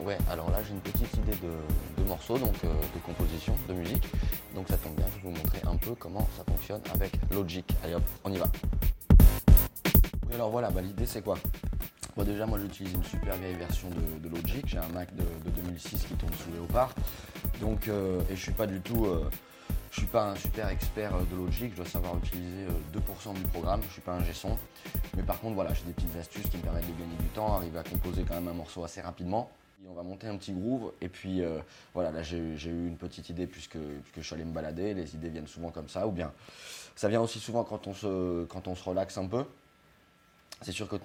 Ouais, alors là j'ai une petite idée de, de morceau, donc euh, de composition, de musique. Donc ça tombe bien, je vais vous montrer un peu comment ça fonctionne avec Logic. Allez hop, on y va. Oui, alors voilà, bah, l'idée c'est quoi? Bon, déjà, moi j'utilise une super vieille version de, Logic. J'ai un Mac de, de 2006 qui tourne sous Léopard. Donc, euh, et je suis pas du tout. euh, je suis pas un super expert euh, de Logic, je dois savoir utiliser euh, 2% du programme, je suis pas un G-son. Mais par contre, voilà, j'ai des petites astuces qui me permettent de gagner du temps, arriver à composer quand même un morceau assez rapidement. On va monter un petit groove, et puis euh, voilà, là j'ai eu- une petite idée puisque, puisque je suis allé me balader, les idées viennent souvent comme ça, ou bien ça vient aussi souvent quand on se, quand on se relaxe un peu. C'est sûr que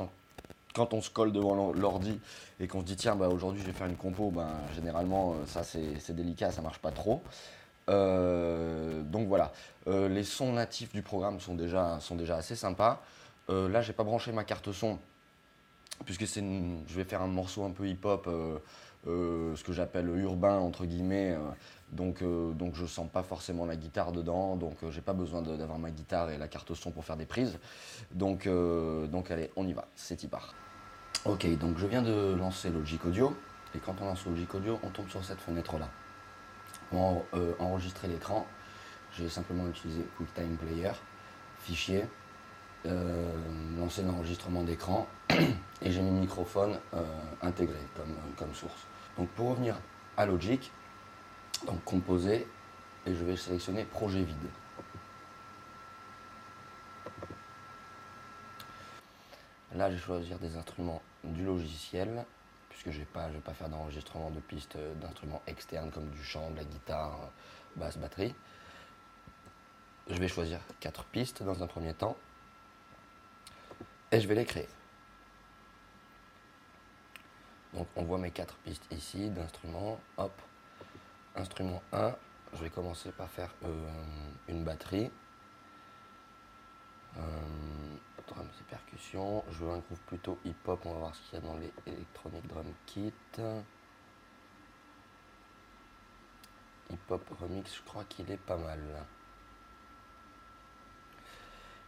quand on se colle devant l'or- l'ordi et qu'on se dit tiens bah, aujourd'hui je vais faire une compo, ben, généralement euh, ça c'est délicat, ça marche pas trop. Euh, donc voilà, Euh, les sons natifs du programme sont déjà, assez sympas. Euh, là j'ai pas branché ma carte son puisque c'est je vais faire un morceau un peu hip-hop, ce que j'appelle urbain entre guillemets. donc, donc je sens pas forcément la guitare dedans, donc j'ai pas besoin d'avoir ma guitare et la carte son pour faire des prises. Donc, donc allez, on y va, c'est y part. Ok, donc je viens de lancer Logic Audio, et quand on lance Logic Audio, on tombe sur cette fenêtre-là. Pour euh, enregistrer l'écran, j'ai simplement utilisé QuickTime Player, fichier, euh, lancer l'enregistrement d'écran, et j'ai mis microphone euh, intégré comme, comme source. Donc pour revenir à Logic, donc composer, et je vais sélectionner projet vide. Là, je vais choisir des instruments du logiciel, puisque je ne vais, pas- faire d'enregistrement de pistes euh, d'instruments externes comme du chant, de la guitare, euh, basse, batterie. Je vais choisir quatre pistes dans un premier temps, et je vais les créer. Donc on voit mes quatre pistes ici d'instruments. Hop, instrument 1, je vais commencer par faire euh, une batterie. Et percussions. Je veux un groove plutôt hip-hop. On va voir ce qu'il y a dans les Electronic Drum Kit. Hip-hop remix, je crois qu'il est pas mal.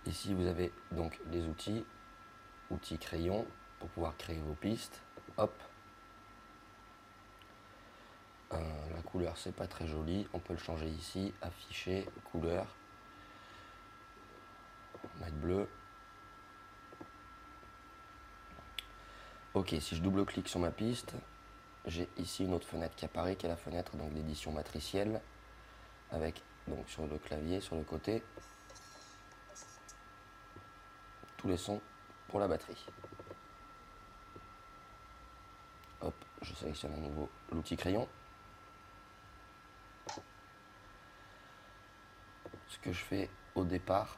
Ici, vous avez donc les outils. Outils crayon pour pouvoir créer vos pistes. Hop. Euh, la couleur, c'est pas très joli. On peut le changer ici. Afficher, couleur. Mettre bleu. Ok, si je double-clique sur ma piste, j'ai ici une autre fenêtre qui apparaît, qui est la fenêtre donc d'édition matricielle, avec donc sur le clavier, sur le côté, tous les sons pour la batterie. Hop, je sélectionne à nouveau l'outil crayon. Ce que je fais au départ,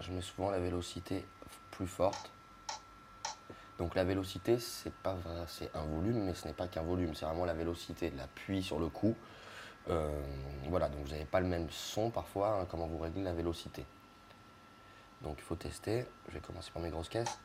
je mets souvent la vélocité plus forte. Donc la vélocité, c'est pas c'est un volume, mais ce n'est pas qu'un volume, c'est vraiment la vélocité, l'appui sur le coup. Euh, voilà, donc vous n'avez pas le même son parfois, hein, comment vous réglez la vélocité. Donc il faut tester. Je vais commencer par mes grosses caisses.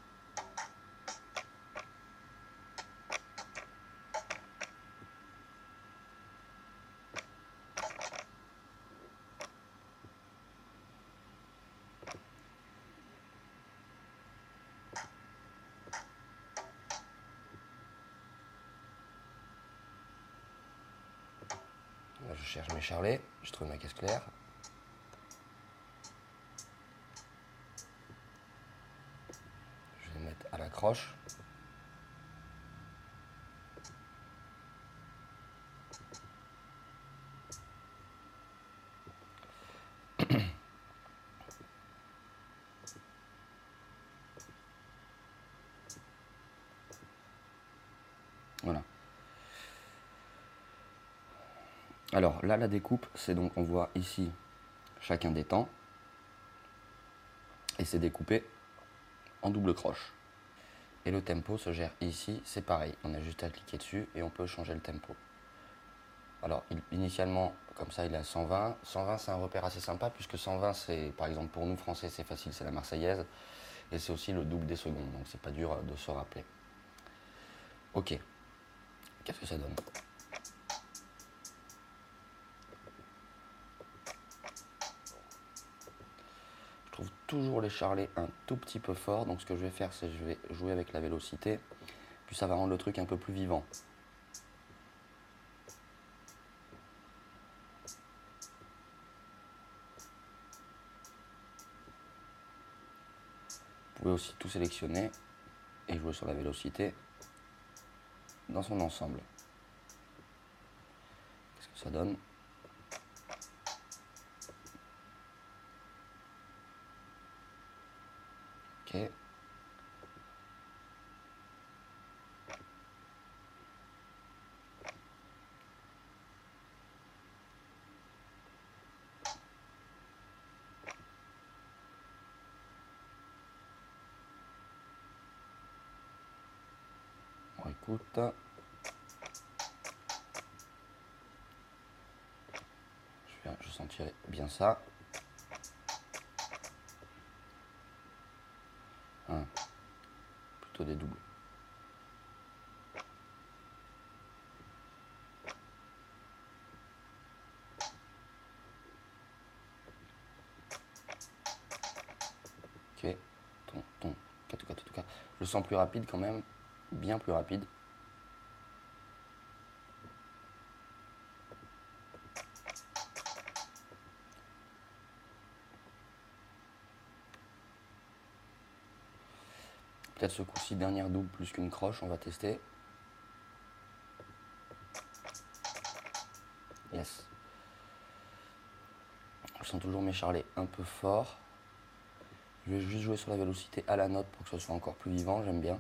Je cherche mes charlets, je trouve ma caisse claire. Je vais mettre à la croche. Voilà. Alors là, la découpe, c'est donc, on voit ici chacun des temps. Et c'est découpé en double croche. Et le tempo se gère ici, c'est pareil. On a juste à cliquer dessus et on peut changer le tempo. Alors initialement, comme ça, il est à 120. 120, c'est un repère assez sympa puisque 120, c'est, par exemple, pour nous français, c'est facile, c'est la Marseillaise. Et c'est aussi le double des secondes, donc c'est pas dur de se rappeler. Ok. Qu'est-ce que ça donne? Toujours les charlets un tout petit peu forts, donc ce que je vais faire, c'est je vais jouer avec la vélocité plus ça va rendre le truc un peu plus vivant. Vous pouvez aussi tout sélectionner et jouer sur la vélocité dans son ensemble. Qu'est-ce que ça donne? Ok. Bon, écoute. Je, vais, bien ça. plus rapide quand même, bien plus rapide. Peut-être ce coup-ci, dernière double plus qu'une croche, on va tester. Yes. Je sens toujours mes charlets un peu forts. Je vais juste jouer sur la vélocité à la note pour que ce soit encore plus vivant, j'aime bien.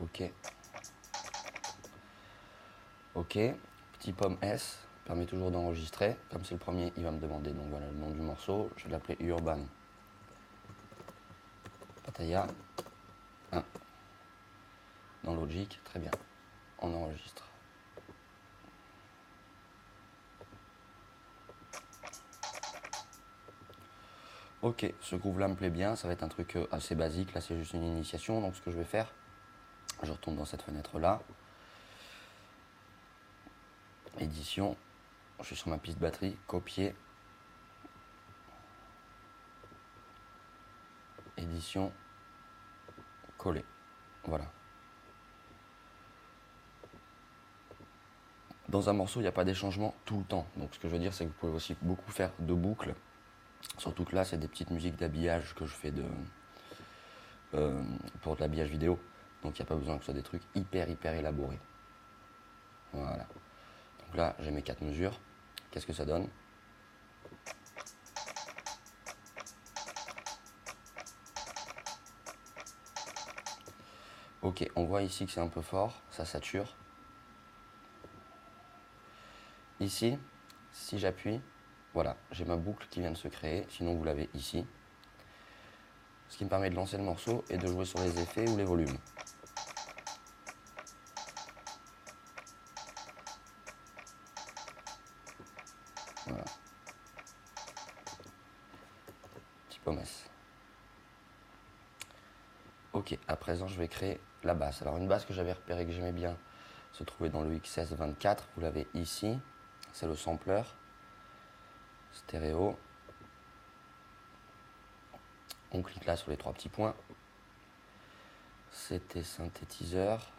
Ok. Ok. Petit pomme S permet toujours d'enregistrer. Comme c'est le premier, il va me demander donc voilà le nom du morceau. Je vais l'appeler Urban. Pataya 1. Dans Logic, très bien. On enregistre. Ok, ce groove là me plaît bien, ça va être un truc euh, assez basique, là c'est juste une initiation, donc ce que je vais faire, je retourne dans cette fenêtre-là. Édition. Je suis sur ma piste batterie. Copier. Édition. Coller. Voilà. Dans un morceau, il n'y a pas d'échangement tout le temps. Donc ce que je veux dire, c'est que vous pouvez aussi beaucoup faire de boucles. Surtout que là, c'est des petites musiques d'habillage que je fais de, euh, pour de l'habillage vidéo. Donc il n'y a pas besoin que ce soit des trucs hyper hyper élaborés. Voilà. Donc là, j'ai mes quatre mesures. Qu'est-ce que ça donne? Ok, on voit ici que c'est un peu fort, ça sature. Ici, si j'appuie, voilà, j'ai ma boucle qui vient de se créer, sinon vous l'avez ici. Ce qui me permet de lancer le morceau et de jouer sur les effets ou les volumes. Vais créer la basse. Alors une basse que j'avais repérée que j'aimais bien se trouvait dans le XS24, vous l'avez ici, c'est le sampler stéréo. On clique là sur les trois petits points. C'était synthétiseur,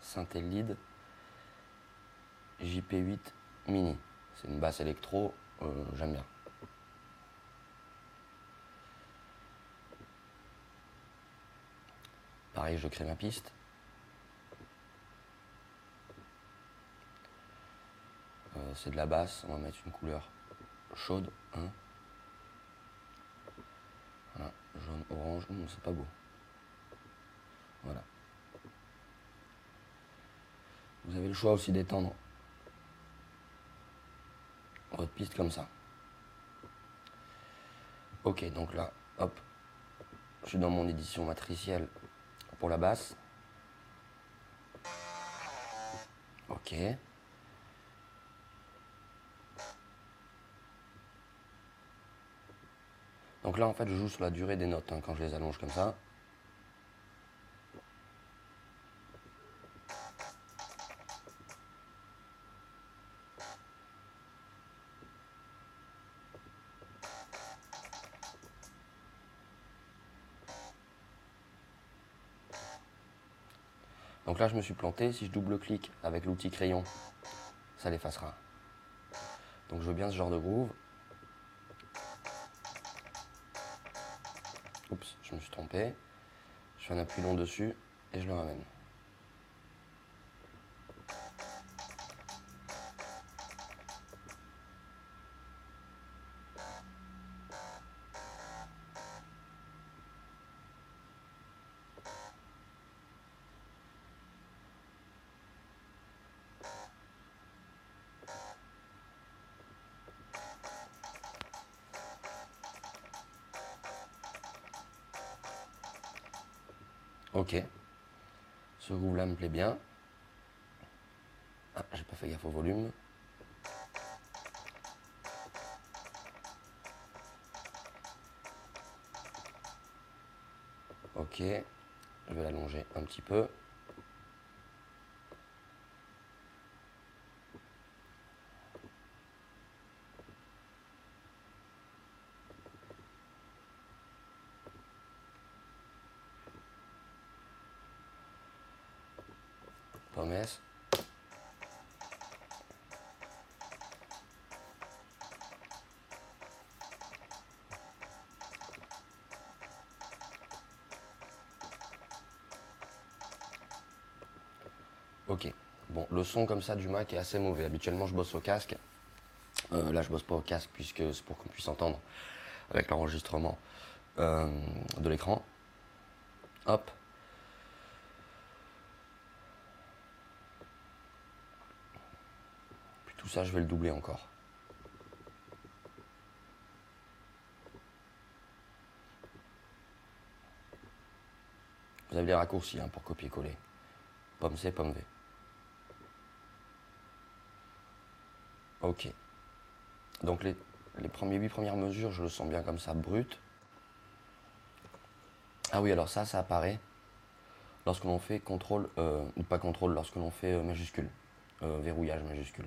synthé lead, JP8 mini. C'est une basse électro, euh, j'aime bien. Pareil, je crée ma piste. Euh, c'est de la basse, on va mettre une couleur chaude. Hein. Voilà, jaune, orange, hum, c'est pas beau. Voilà. Vous avez le choix aussi d'étendre votre piste comme ça. Ok, donc là, hop, je suis dans mon édition matricielle pour la basse. Ok. Donc là, en fait, je joue sur la durée des notes hein, quand je les allonge comme ça. Je me suis planté. Si je double-clique avec l'outil crayon, ça l'effacera. Donc je veux bien ce genre de groove. Oups, je me suis trompé. Je fais un appui long dessus et je le ramène. Là me plaît bien. Ah, j'ai pas fait gaffe au volume. Ok. Je vais l'allonger un petit peu. Promesse. Ok. Bon, le son comme ça du Mac est assez mauvais. Habituellement, je bosse au casque. Euh, là, je bosse pas au casque puisque c'est pour qu'on puisse entendre avec l'enregistrement euh, de l'écran. Hop. Puis tout ça, je vais le doubler encore. Vous avez les raccourcis hein, pour copier-coller. Pomme C, pomme V. Ok. Donc les, les premiers 8 premières mesures, je le sens bien comme ça, brut. Ah oui, alors ça, ça apparaît lorsque l'on fait contrôle, euh, pas contrôle, lorsque l'on fait euh, majuscule, euh, verrouillage majuscule.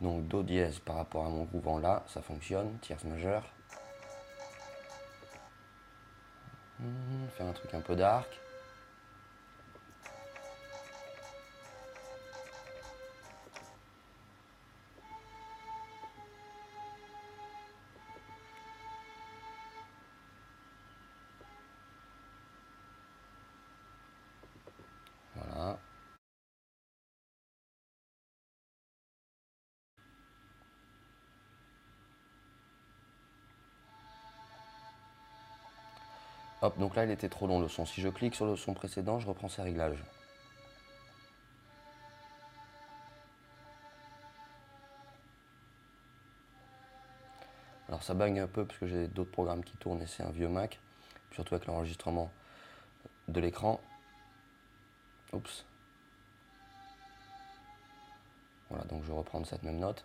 Donc Do dièse par rapport à mon groove en La, ça fonctionne, tierce majeure. Hmm, faire un truc un peu dark. Hop, donc là il était trop long le son. Si je clique sur le son précédent, je reprends ces réglages. Alors ça bug un peu parce que j'ai d'autres programmes qui tournent et c'est un vieux Mac, surtout avec l'enregistrement de l'écran. Oups. Voilà, donc je vais reprendre cette même note.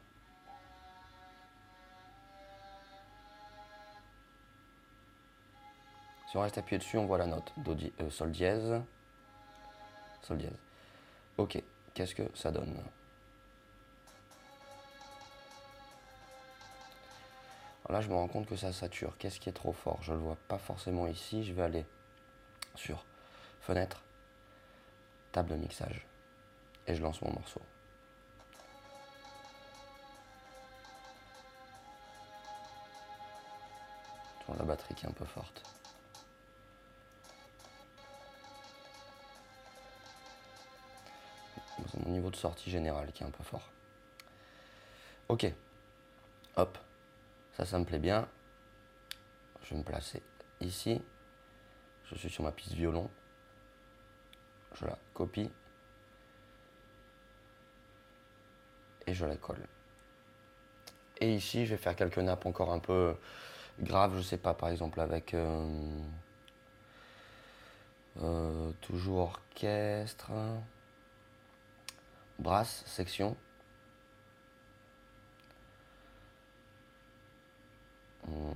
On reste appuyé dessus, on voit la note. Do euh, sol dièse. Sol dièse. Ok, qu'est-ce que ça donne là, je me rends compte que ça sature. Qu'est-ce qui est trop fort? Je ne le vois pas forcément ici. Je vais aller sur Fenêtre, Table de mixage. Et je lance mon morceau. la batterie qui est un peu forte. Mon niveau de sortie général qui est un peu fort. Ok. Hop. Ça, ça me plaît bien. Je vais me placer ici. Je suis sur ma piste violon. Je la copie. Et je la colle. Et ici, je vais faire quelques nappes encore un peu graves, je sais pas, par exemple avec euh, euh, toujours orchestre, brasse, section. Hmm.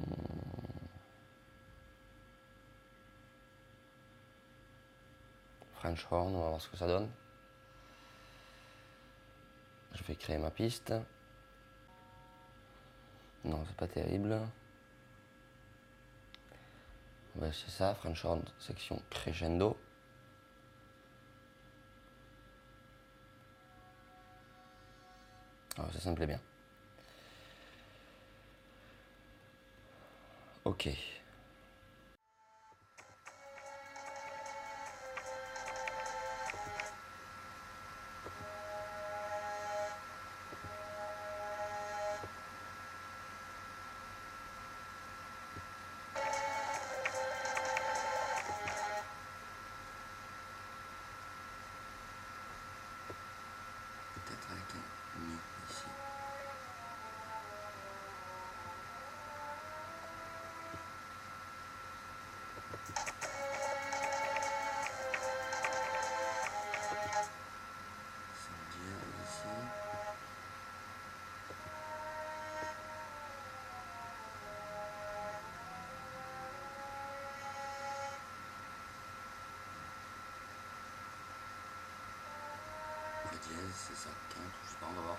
French horn, on va voir ce que ça donne. Je vais créer ma piste. Non, c'est pas terrible. c'est ça, French horn section crescendo. Ah, ça, ça me plaît bien. Ok. C'est ça, pas, on va voir.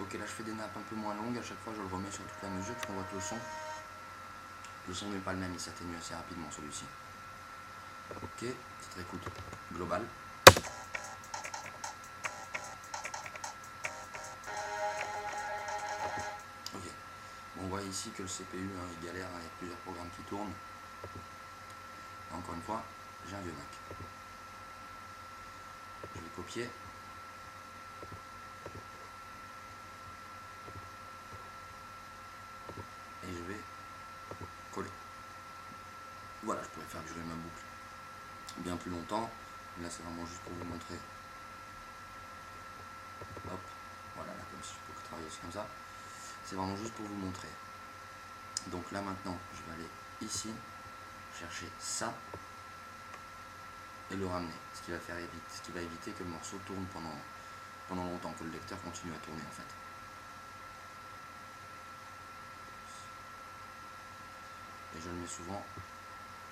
Ok, là je fais des nappes un peu moins longues, à chaque fois je le remets sur toute la mesure pour qu'on voit que le son, le son n'est pas le même, il s'atténue assez rapidement celui-ci. Ok, petite écoute globale. Ok, on voit ici que le CPU hein, il galère, hein, il y a plusieurs programmes qui tournent. Encore une fois, j'ai un vieux Mac. Je vais copier. Et je vais coller. Voilà, je pourrais faire durer ma boucle bien plus longtemps. Là, c'est vraiment juste pour vous montrer. Hop, voilà, là, comme si je peux travailler comme ça. C'est vraiment juste pour vous montrer. Donc là, maintenant, je vais aller ici chercher ça et le ramener, ce qui va faire éviter, ce qui va éviter que le morceau tourne pendant, pendant longtemps, que le lecteur continue à tourner en fait. Et je le mets souvent,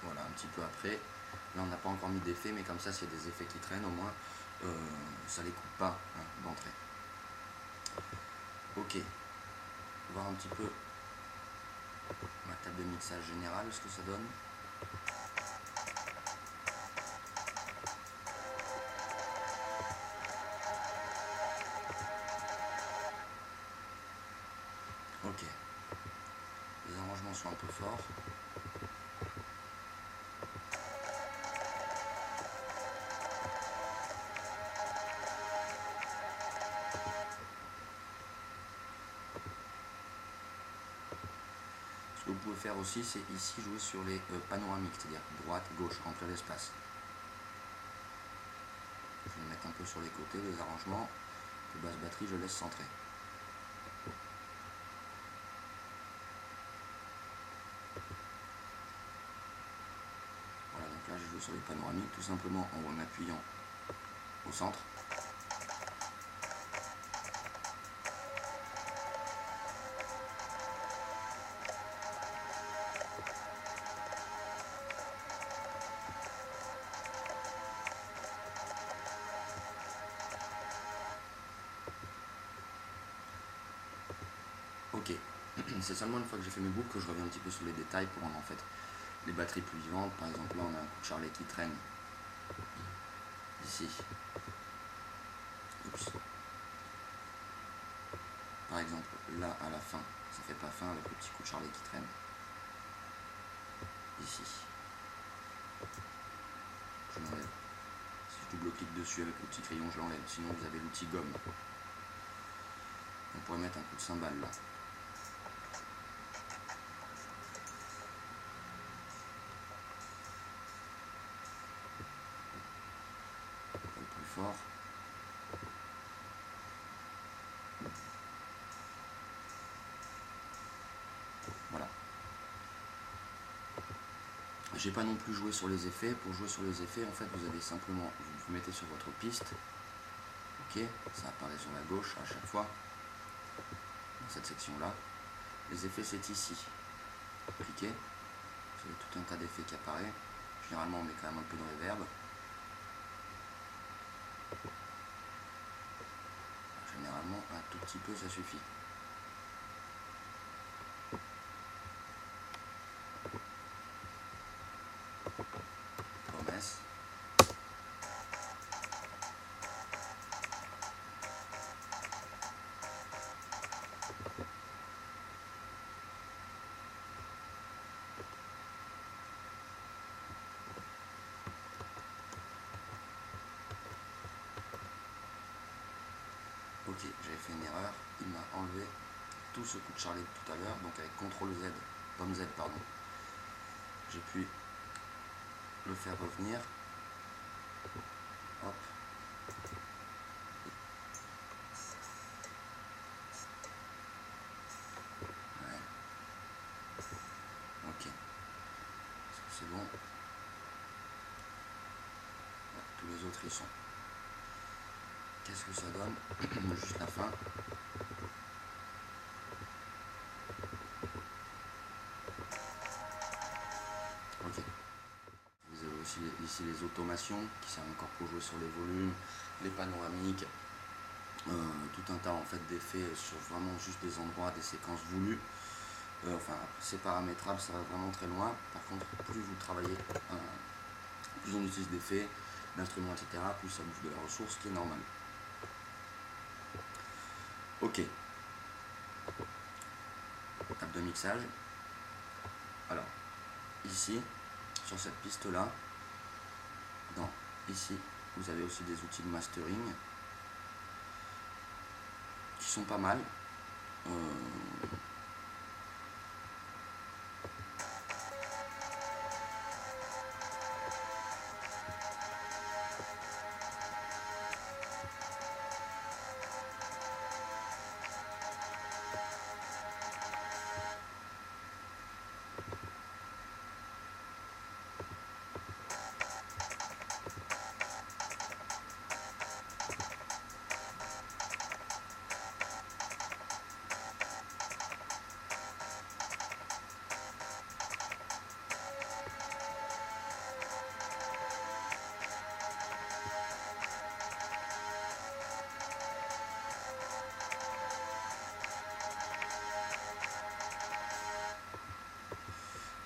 voilà, un petit peu après. Là on n'a pas encore mis d'effet, mais comme ça s'il y a des effets qui traînent au moins, euh, ça les coupe pas hein, d'entrée. Ok, voir un petit peu ma table de mixage général, ce que ça donne. Ok. Les arrangements sont un peu forts. Faire aussi, c'est ici jouer sur les euh, panoramiques, c'est-à-dire droite, gauche, remplir l'espace. Je vais mettre un peu sur les côtés les arrangements. Le basse batterie, je laisse centrer. Voilà, donc là je joue sur les panoramiques tout simplement en appuyant au centre. C'est seulement une fois que j'ai fait mes boucles que je reviens un petit peu sur les détails pour rendre en fait les batteries plus vivantes. Par exemple là on a un coup de charlet qui traîne ici. Par exemple là à la fin, ça fait pas fin avec le petit coup de charlet qui traîne. Ici. Je l'enlève. Si je double clique dessus avec le petit crayon, je l'enlève. Sinon vous avez l'outil gomme. pourrait mettre un coup de cymbale là. plus Voilà. J'ai pas non plus joué sur les effets. Pour jouer sur les effets, en fait, vous avez simplement, vous mettez sur votre piste. Ok, ça apparaît sur la gauche à chaque fois. Dans cette section-là. Les effets, c'est ici. Cliquez. Vous tout un tas d'effets qui apparaît. Généralement, on met quand même un peu de reverb. Généralement, un tout petit peu, ça suffit. Ok, j'avais fait une erreur. Il m'a enlevé tout ce coup de charlie de tout à l'heure, donc avec CTRL Z, pomme Z, pardon. J'ai pu le faire revenir. Hop. Ok. C'est bon? Tous les autres ils sont. Que ça donne Juste la fin. Ok. Vous avez aussi ici les automations qui servent encore pour jouer sur les volumes, les panoramiques, euh, tout un tas en fait d'effets sur vraiment juste des endroits, des séquences voulues. Euh, enfin, c'est paramétrable, ça va vraiment très loin. Par contre, plus vous travaillez, euh, plus on utilise d'effets, d'instruments, etc., plus ça bouffe de la ressource, ce qui est normal. Ok. Table de mixage. Alors, ici, sur cette piste-là, dans ici, vous avez aussi des outils de mastering qui sont pas mal. Euh,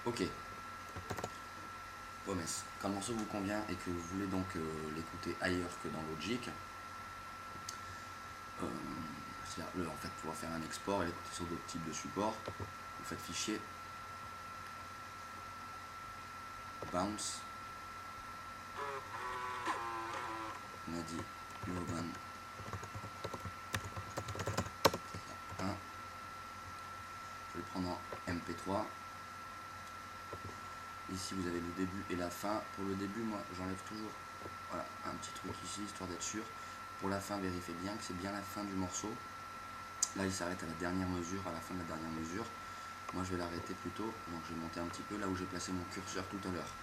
Ok. Quand le morceau vous convient et que vous voulez donc euh, l'écouter ailleurs que dans Logic, euh, c'est-à-dire en fait pouvoir faire un export et l'écouter sur d'autres types de supports, vous faites fichier. Bounce. Nadi Urban 1 je vais le prendre en MP3 Ici, vous avez le début et la fin. Pour le début, moi, j'enlève toujours un petit truc ici, histoire d'être sûr. Pour la fin, vérifiez bien que c'est bien la fin du morceau. Là, il s'arrête à la dernière mesure, à la fin de la dernière mesure. Moi, je vais l'arrêter plutôt. Donc, je vais monter un petit peu là où j'ai placé mon curseur tout à l'heure.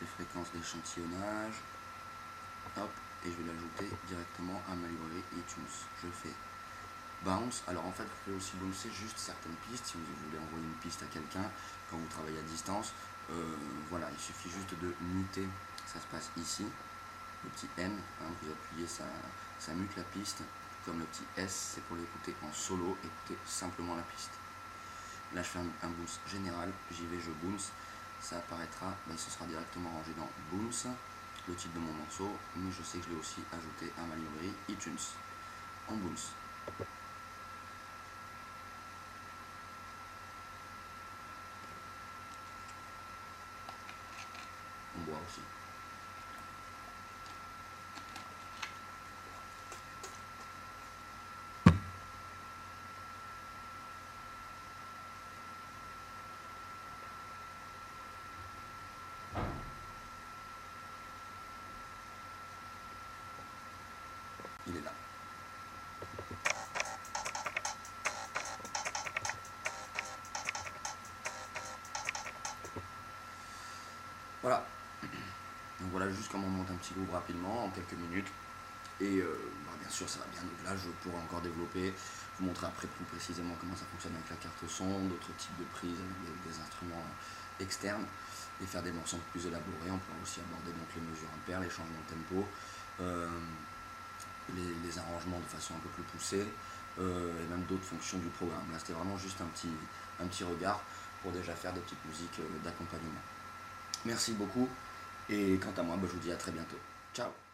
Les fréquences d'échantillonnage. Hop. Et je vais l'ajouter directement à ma librairie iTunes. Je fais bounce. Alors en fait, vous pouvez aussi bouncer juste certaines pistes si vous voulez envoyer une piste à quelqu'un quand vous travaillez à distance. Euh, voilà, il suffit juste de muter. Ça se passe ici. Le petit M, hein, vous appuyez, ça, ça mute la piste. Comme le petit S, c'est pour l'écouter en solo, écouter simplement la piste. Là, je fais un, un bounce général. J'y vais, je bounce. Ça apparaîtra, ben, ce sera directement rangé dans bounce, le titre de mon morceau. Mais je sais que je l'ai aussi ajouté à ma librairie iTunes en bounce. ほしい。ら voilà juste comment on monte un petit groupe rapidement en quelques minutes. Et euh, bah, bien sûr ça va bien au-delà, je pourrais encore développer, vous montrer après plus précisément comment ça fonctionne avec la carte son, d'autres types de prises avec des, instruments externes et faire des morceaux plus élaborés. On pourra aussi aborder donc les mesures impaires, les changements de tempo, euh, les, arrangements de façon un peu plus poussée euh, et même d'autres fonctions du programme. Là c'était vraiment juste un petit, un petit regard pour déjà faire des petites musiques d'accompagnement. Merci beaucoup et quant à moi, bah, je vous dis à très bientôt. Ciao